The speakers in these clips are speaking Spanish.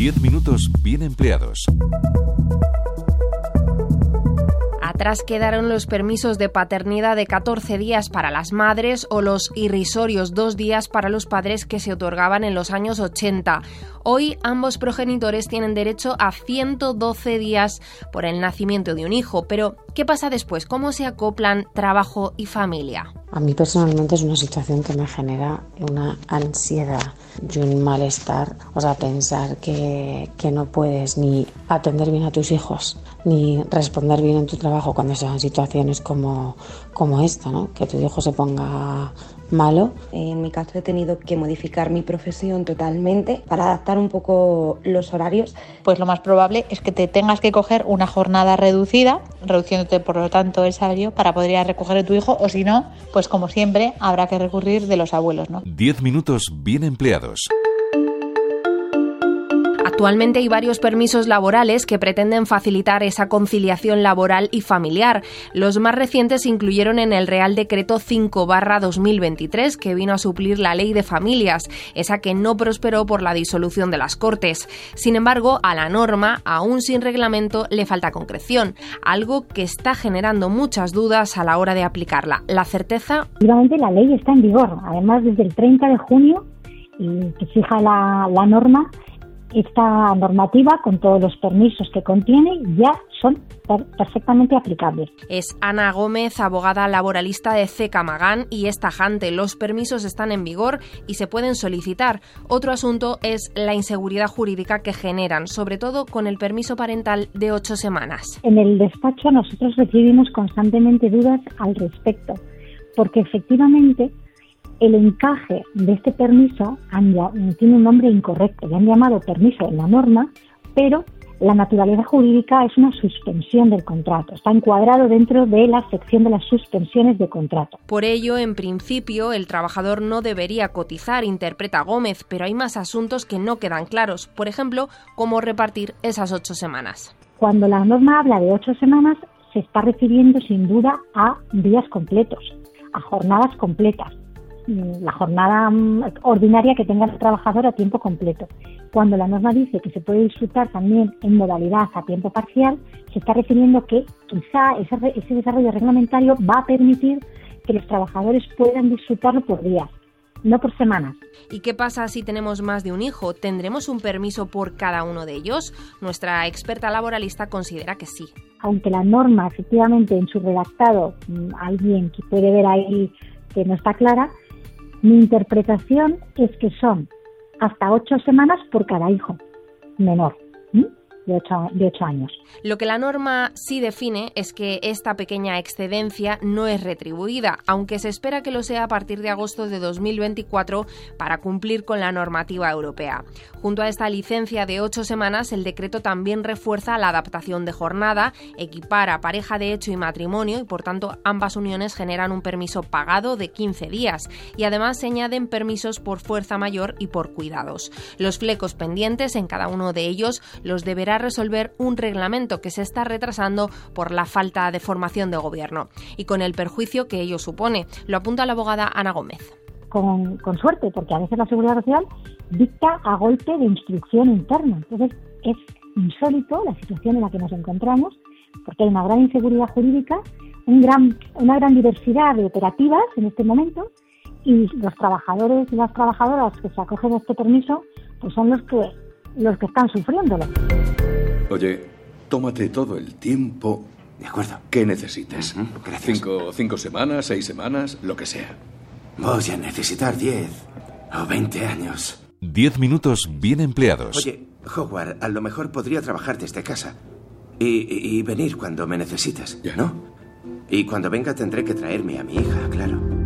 10 minutos bien empleados. Atrás quedaron los permisos de paternidad de 14 días para las madres o los irrisorios dos días para los padres que se otorgaban en los años 80. Hoy ambos progenitores tienen derecho a 112 días por el nacimiento de un hijo. Pero, ¿qué pasa después? ¿Cómo se acoplan trabajo y familia? A mí personalmente es una situación que me genera una ansiedad y un malestar. O sea, pensar que, que no puedes ni atender bien a tus hijos, ni responder bien en tu trabajo cuando sean situaciones como, como esta, ¿no? Que tu hijo se ponga malo. En mi caso he tenido que modificar mi profesión totalmente para adaptar un poco los horarios. Pues lo más probable es que te tengas que coger una jornada reducida, reduciéndote por lo tanto el salario para poder ir a recoger a tu hijo o si no, pues como siempre habrá que recurrir de los abuelos, ¿no? 10 minutos bien empleados. Actualmente hay varios permisos laborales que pretenden facilitar esa conciliación laboral y familiar. Los más recientes incluyeron en el Real Decreto 5-2023, que vino a suplir la Ley de Familias, esa que no prosperó por la disolución de las Cortes. Sin embargo, a la norma, aún sin reglamento, le falta concreción, algo que está generando muchas dudas a la hora de aplicarla. La certeza. La ley está en vigor. Además, desde el 30 de junio, que fija la norma, esta normativa, con todos los permisos que contiene, ya son perfectamente aplicables. Es Ana Gómez, abogada laboralista de CECA Magán, y es tajante. Los permisos están en vigor y se pueden solicitar. Otro asunto es la inseguridad jurídica que generan, sobre todo con el permiso parental de ocho semanas. En el despacho nosotros recibimos constantemente dudas al respecto, porque efectivamente el encaje de este permiso tiene un nombre incorrecto. Le han llamado permiso en la norma, pero la naturaleza jurídica es una suspensión del contrato. Está encuadrado dentro de la sección de las suspensiones de contrato. Por ello, en principio, el trabajador no debería cotizar, interpreta Gómez, pero hay más asuntos que no quedan claros. Por ejemplo, cómo repartir esas ocho semanas. Cuando la norma habla de ocho semanas, se está refiriendo sin duda a días completos, a jornadas completas la jornada mm, ordinaria que tenga el trabajador a tiempo completo. Cuando la norma dice que se puede disfrutar también en modalidad a tiempo parcial, se está refiriendo que quizá ese, ese desarrollo reglamentario va a permitir que los trabajadores puedan disfrutarlo por días, no por semanas. ¿Y qué pasa si tenemos más de un hijo? ¿Tendremos un permiso por cada uno de ellos? Nuestra experta laboralista considera que sí. Aunque la norma, efectivamente, en su redactado, mm, alguien que puede ver ahí que no está clara, mi interpretación es que son hasta ocho semanas por cada hijo menor de ocho, años. Lo que la norma sí define es que esta pequeña excedencia no es retribuida, aunque se espera que lo sea a partir de agosto de 2024 para cumplir con la normativa europea. Junto a esta licencia de ocho semanas, el decreto también refuerza la adaptación de jornada, equipara pareja de hecho y matrimonio y por tanto ambas uniones generan un permiso pagado de 15 días y además se añaden permisos por fuerza mayor y por cuidados. Los flecos pendientes en cada uno de ellos los deberá resolver un reglamento que se está retrasando por la falta de formación de gobierno y con el perjuicio que ello supone. Lo apunta la abogada Ana Gómez. Con, suerte, porque a veces la seguridad social dicta a golpe de instrucción interna. Entonces es insólito la situación en la que nos encontramos, porque hay una gran inseguridad jurídica, un gran, una gran diversidad de operativas en este momento, y los trabajadores y las trabajadoras que se acogen a este permiso pues son los que los que están sufriéndolo. Oye, tómate todo el tiempo. De acuerdo. Que necesites. Gracias. Cinco, cinco semanas, seis semanas, lo que sea. Voy a necesitar diez o veinte años. Diez minutos bien empleados. Oye, Howard, a lo mejor podría trabajar desde casa. Y, y venir cuando me necesites, ¿Ya? ¿no? Y cuando venga tendré que traerme a mi hija, claro.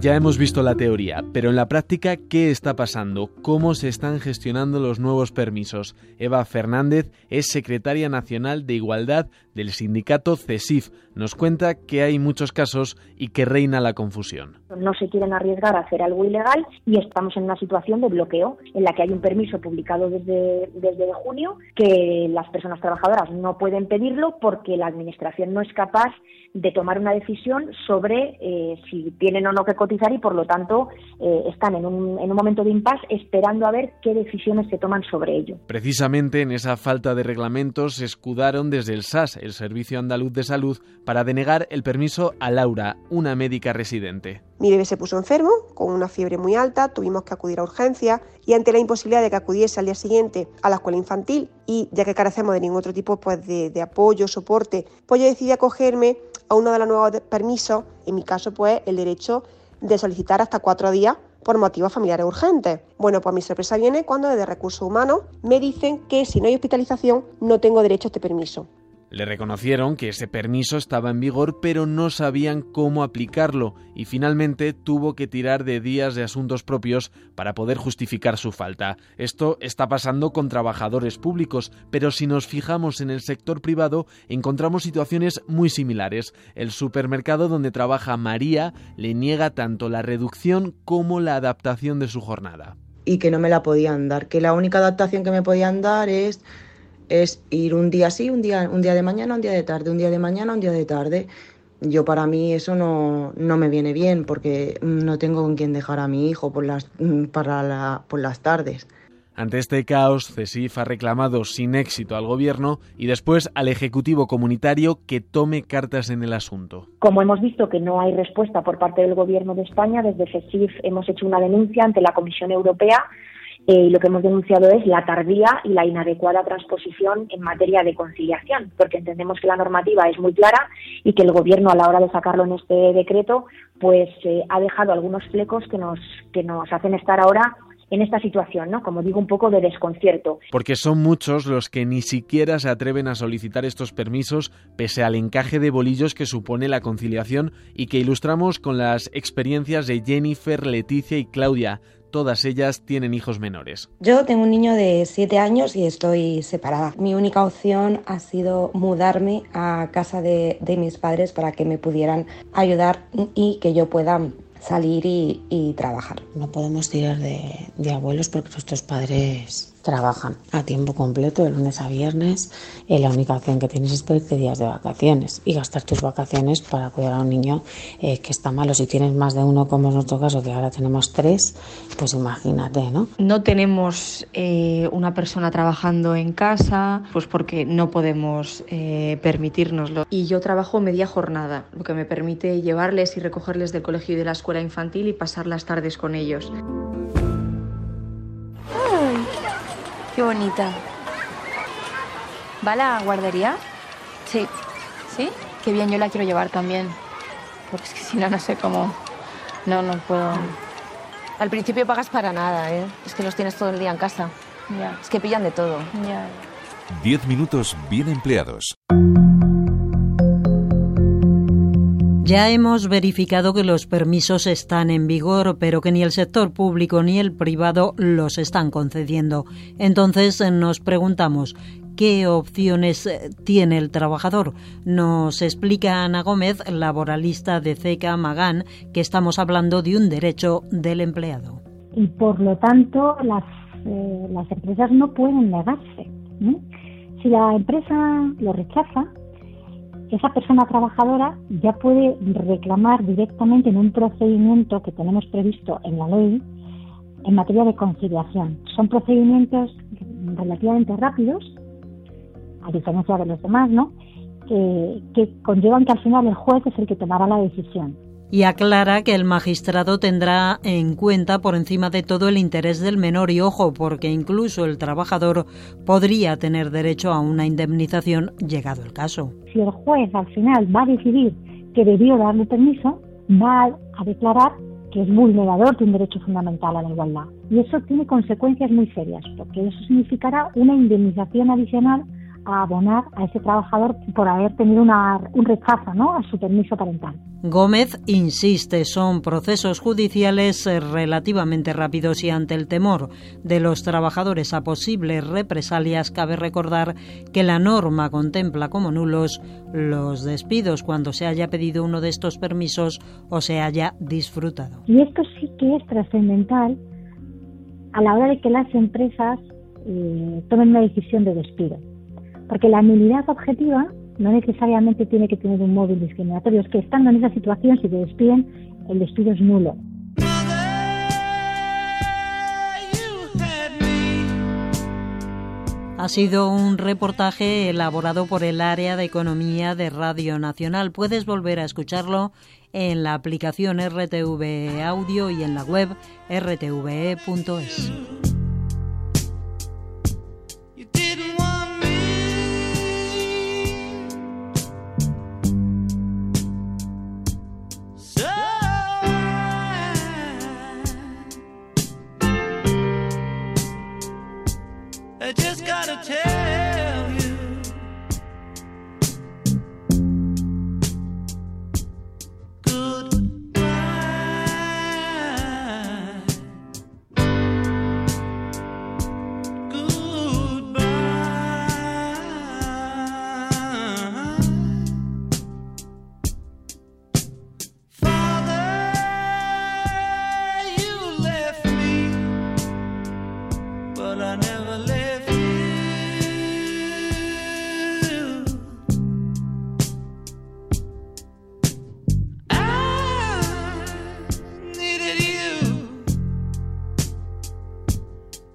Ya hemos visto la teoría, pero en la práctica, ¿qué está pasando? ¿Cómo se están gestionando los nuevos permisos? Eva Fernández es secretaria nacional de Igualdad del sindicato CESIF. Nos cuenta que hay muchos casos y que reina la confusión. No se quieren arriesgar a hacer algo ilegal y estamos en una situación de bloqueo en la que hay un permiso publicado desde, desde junio que las personas trabajadoras no pueden pedirlo porque la Administración no es capaz de tomar una decisión sobre eh, si tienen o no que cotizar y por lo tanto eh, están en un, en un momento de impasse esperando a ver qué decisiones se toman sobre ello. Precisamente en esa falta de reglamentos se escudaron desde el SAS, el Servicio Andaluz de Salud, para denegar el permiso a Laura, una médica residente. Mi bebé se puso enfermo, con una fiebre muy alta, tuvimos que acudir a urgencias y ante la imposibilidad de que acudiese al día siguiente a la escuela infantil y ya que carecemos de ningún otro tipo pues, de, de apoyo, soporte, pues yo decidí acogerme a uno de los nuevos permisos, en mi caso pues el derecho de solicitar hasta cuatro días por motivos familiares urgentes. Bueno, pues mi sorpresa viene cuando desde Recursos Humanos me dicen que si no hay hospitalización no tengo derecho a este permiso. Le reconocieron que ese permiso estaba en vigor, pero no sabían cómo aplicarlo y finalmente tuvo que tirar de días de asuntos propios para poder justificar su falta. Esto está pasando con trabajadores públicos, pero si nos fijamos en el sector privado encontramos situaciones muy similares. El supermercado donde trabaja María le niega tanto la reducción como la adaptación de su jornada. Y que no me la podían dar, que la única adaptación que me podían dar es es ir un día sí, un día, un día de mañana, un día de tarde, un día de mañana, un día de tarde. Yo para mí eso no, no me viene bien porque no tengo con quién dejar a mi hijo por las, para la, por las tardes. Ante este caos, CESIF ha reclamado sin éxito al Gobierno y después al Ejecutivo Comunitario que tome cartas en el asunto. Como hemos visto que no hay respuesta por parte del Gobierno de España, desde CESIF hemos hecho una denuncia ante la Comisión Europea eh, lo que hemos denunciado es la tardía y la inadecuada transposición en materia de conciliación, porque entendemos que la normativa es muy clara y que el Gobierno a la hora de sacarlo en este decreto, pues eh, ha dejado algunos flecos que nos que nos hacen estar ahora en esta situación, ¿no? Como digo, un poco de desconcierto. Porque son muchos los que ni siquiera se atreven a solicitar estos permisos pese al encaje de bolillos que supone la conciliación y que ilustramos con las experiencias de Jennifer, Leticia y Claudia, todas ellas tienen hijos menores. Yo tengo un niño de 7 años y estoy separada. Mi única opción ha sido mudarme a casa de, de mis padres para que me pudieran ayudar y que yo pueda salir y, y trabajar. No podemos tirar de, de abuelos porque nuestros padres trabajan a tiempo completo de lunes a viernes y la única opción que tienes es pedirte días de vacaciones y gastar tus vacaciones para cuidar a un niño eh, que está malo. Si tienes más de uno, como es nuestro caso, que ahora tenemos tres, pues imagínate, ¿no? No tenemos eh, una persona trabajando en casa, pues porque no podemos eh, permitirnoslo. Y yo trabajo media jornada, lo que me permite llevarles y recogerles del colegio y de la escuela infantil y pasar las tardes con ellos. Qué bonita. ¿Va a la guardería? Sí. ¿Sí? Qué bien, yo la quiero llevar también. Porque es que si no, no sé cómo. No, no puedo. Al principio pagas para nada, ¿eh? Es que los tienes todo el día en casa. Ya. Es que pillan de todo. Ya. Diez minutos bien empleados. Ya hemos verificado que los permisos están en vigor, pero que ni el sector público ni el privado los están concediendo. Entonces nos preguntamos, ¿qué opciones tiene el trabajador? Nos explica Ana Gómez, laboralista de CECA Magán, que estamos hablando de un derecho del empleado. Y por lo tanto, las, eh, las empresas no pueden negarse. Si la empresa lo rechaza, esa persona trabajadora ya puede reclamar directamente en un procedimiento que tenemos previsto en la ley en materia de conciliación. Son procedimientos relativamente rápidos, a diferencia de los demás, ¿no? Que, que conllevan que al final el juez es el que tomará la decisión y aclara que el magistrado tendrá en cuenta por encima de todo el interés del menor y ojo, porque incluso el trabajador podría tener derecho a una indemnización llegado el caso. Si el juez al final va a decidir que debió darle permiso, va a declarar que es vulnerador de un derecho fundamental a la igualdad. Y eso tiene consecuencias muy serias, porque eso significará una indemnización adicional a abonar a ese trabajador por haber tenido una, un rechazo ¿no? a su permiso parental. Gómez insiste, son procesos judiciales eh, relativamente rápidos y ante el temor de los trabajadores a posibles represalias, cabe recordar que la norma contempla como nulos los despidos cuando se haya pedido uno de estos permisos o se haya disfrutado. Y esto sí que es trascendental a la hora de que las empresas eh, tomen una decisión de despido. Porque la nulidad objetiva no necesariamente tiene que tener un móvil discriminatorio, es que estando en esa situación, si te despiden, el despido es nulo. Ha sido un reportaje elaborado por el área de economía de Radio Nacional. Puedes volver a escucharlo en la aplicación RTV Audio y en la web rtve.es.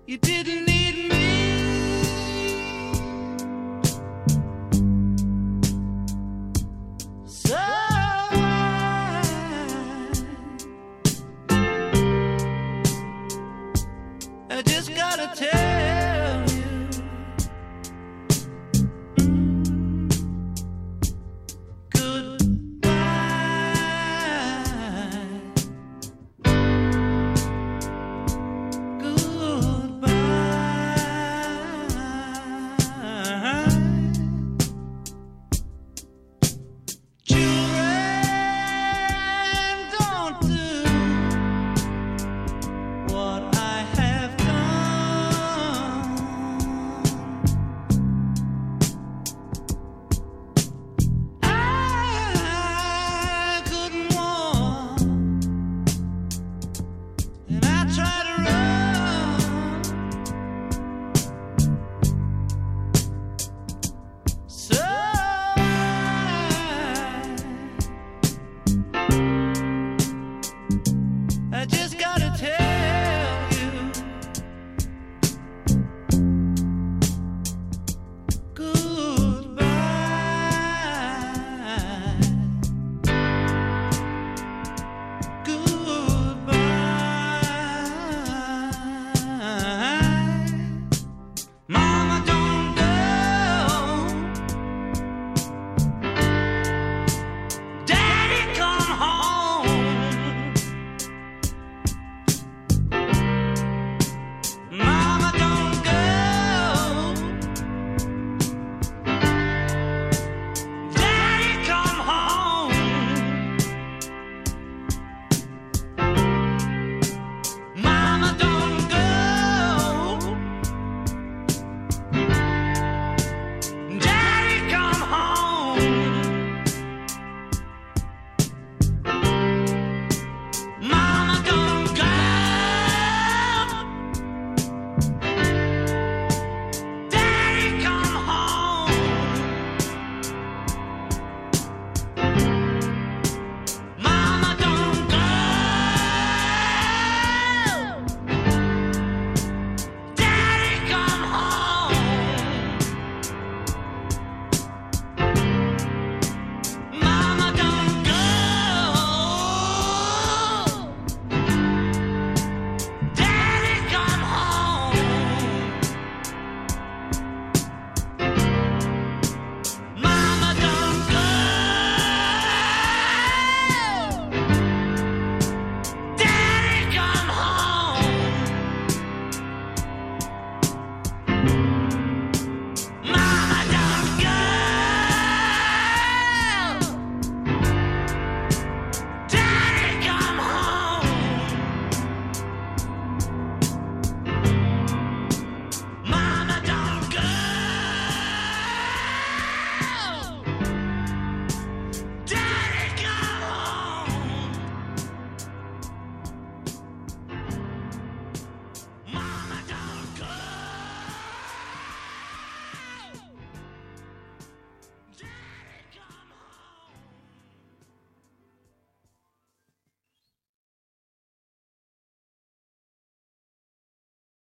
You didn't need me.